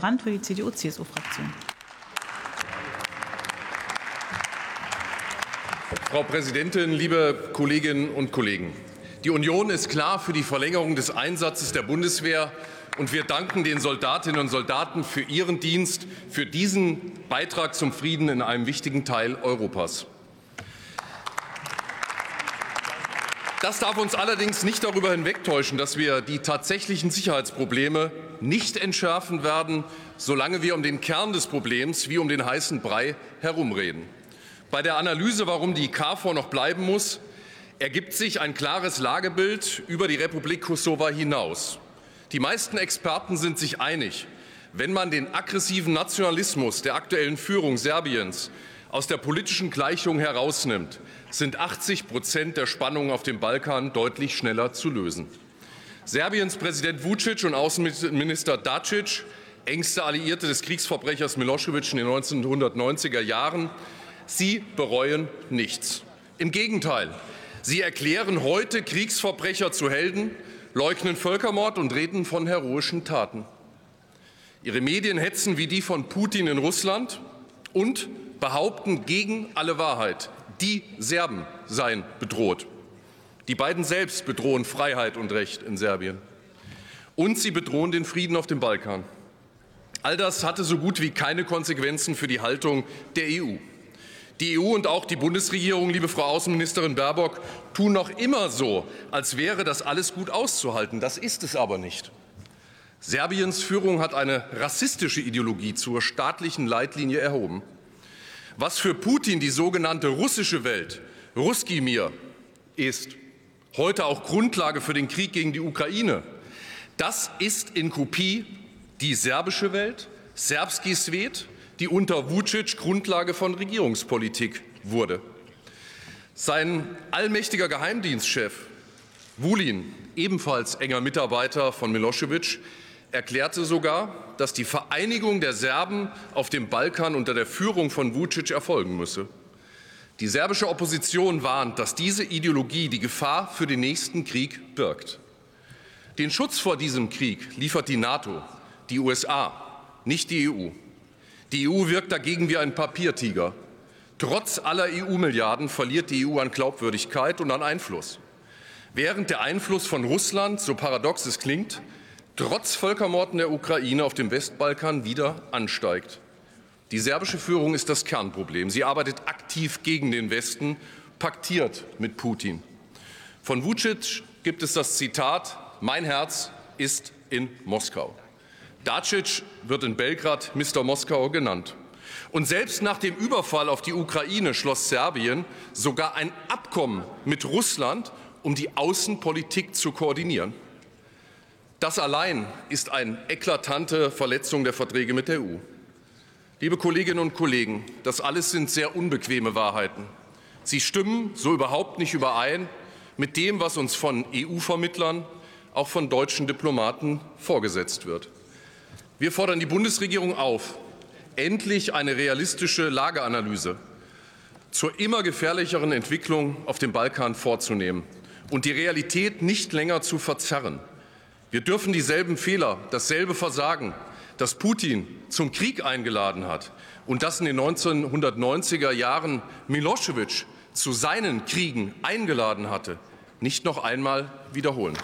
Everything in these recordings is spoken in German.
Brandt für die CDU-CSU-Fraktion. Frau Präsidentin, liebe Kolleginnen und Kollegen! Die Union ist klar für die Verlängerung des Einsatzes der Bundeswehr, und wir danken den Soldatinnen und Soldaten für ihren Dienst, für diesen Beitrag zum Frieden in einem wichtigen Teil Europas. Das darf uns allerdings nicht darüber hinwegtäuschen, dass wir die tatsächlichen Sicherheitsprobleme nicht entschärfen werden, solange wir um den Kern des Problems wie um den heißen Brei herumreden. Bei der Analyse, warum die KFOR noch bleiben muss, ergibt sich ein klares Lagebild über die Republik Kosovo hinaus. Die meisten Experten sind sich einig, wenn man den aggressiven Nationalismus der aktuellen Führung Serbiens aus der politischen Gleichung herausnimmt, sind 80 Prozent der Spannungen auf dem Balkan deutlich schneller zu lösen. Serbiens Präsident Vucic und Außenminister Dacic, engste Alliierte des Kriegsverbrechers Milosevic in den 1990er Jahren, Sie bereuen nichts. Im Gegenteil, Sie erklären heute Kriegsverbrecher zu Helden, leugnen Völkermord und reden von heroischen Taten. Ihre Medien hetzen wie die von Putin in Russland und behaupten gegen alle Wahrheit, die Serben seien bedroht. Die beiden selbst bedrohen Freiheit und Recht in Serbien. Und sie bedrohen den Frieden auf dem Balkan. All das hatte so gut wie keine Konsequenzen für die Haltung der EU. Die EU und auch die Bundesregierung, liebe Frau Außenministerin Baerbock, tun noch immer so, als wäre das alles gut auszuhalten. Das ist es aber nicht. Serbiens Führung hat eine rassistische Ideologie zur staatlichen Leitlinie erhoben. Was für Putin die sogenannte russische Welt, Ruski Mir, ist, heute auch Grundlage für den Krieg gegen die Ukraine, das ist in Kopie die serbische Welt, Serbski Svet, die unter Vucic Grundlage von Regierungspolitik wurde. Sein allmächtiger Geheimdienstchef Wulin, ebenfalls enger Mitarbeiter von Milosevic, erklärte sogar, dass die Vereinigung der Serben auf dem Balkan unter der Führung von Vucic erfolgen müsse. Die serbische Opposition warnt, dass diese Ideologie die Gefahr für den nächsten Krieg birgt. Den Schutz vor diesem Krieg liefert die NATO, die USA, nicht die EU. Die EU wirkt dagegen wie ein Papiertiger. Trotz aller EU-Milliarden verliert die EU an Glaubwürdigkeit und an Einfluss. Während der Einfluss von Russland, so paradox es klingt, trotz Völkermorden der Ukraine auf dem Westbalkan wieder ansteigt. Die serbische Führung ist das Kernproblem. Sie arbeitet aktiv gegen den Westen, paktiert mit Putin. Von Vucic gibt es das Zitat, mein Herz ist in Moskau. Dacic wird in Belgrad Mr. Moskau genannt. Und selbst nach dem Überfall auf die Ukraine schloss Serbien sogar ein Abkommen mit Russland, um die Außenpolitik zu koordinieren. Das allein ist eine eklatante Verletzung der Verträge mit der EU. Liebe Kolleginnen und Kollegen, das alles sind sehr unbequeme Wahrheiten. Sie stimmen so überhaupt nicht überein mit dem, was uns von EU-Vermittlern, auch von deutschen Diplomaten vorgesetzt wird. Wir fordern die Bundesregierung auf, endlich eine realistische Lageanalyse zur immer gefährlicheren Entwicklung auf dem Balkan vorzunehmen und die Realität nicht länger zu verzerren. Wir dürfen dieselben Fehler, dasselbe Versagen, das Putin zum Krieg eingeladen hat und das in den 1990er Jahren Milosevic zu seinen Kriegen eingeladen hatte, nicht noch einmal wiederholen.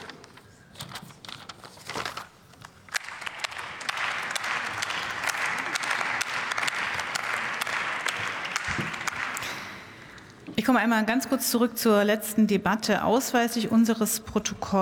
Ich komme einmal ganz kurz zurück zur letzten Debatte. Ausweislich unseres Protokolls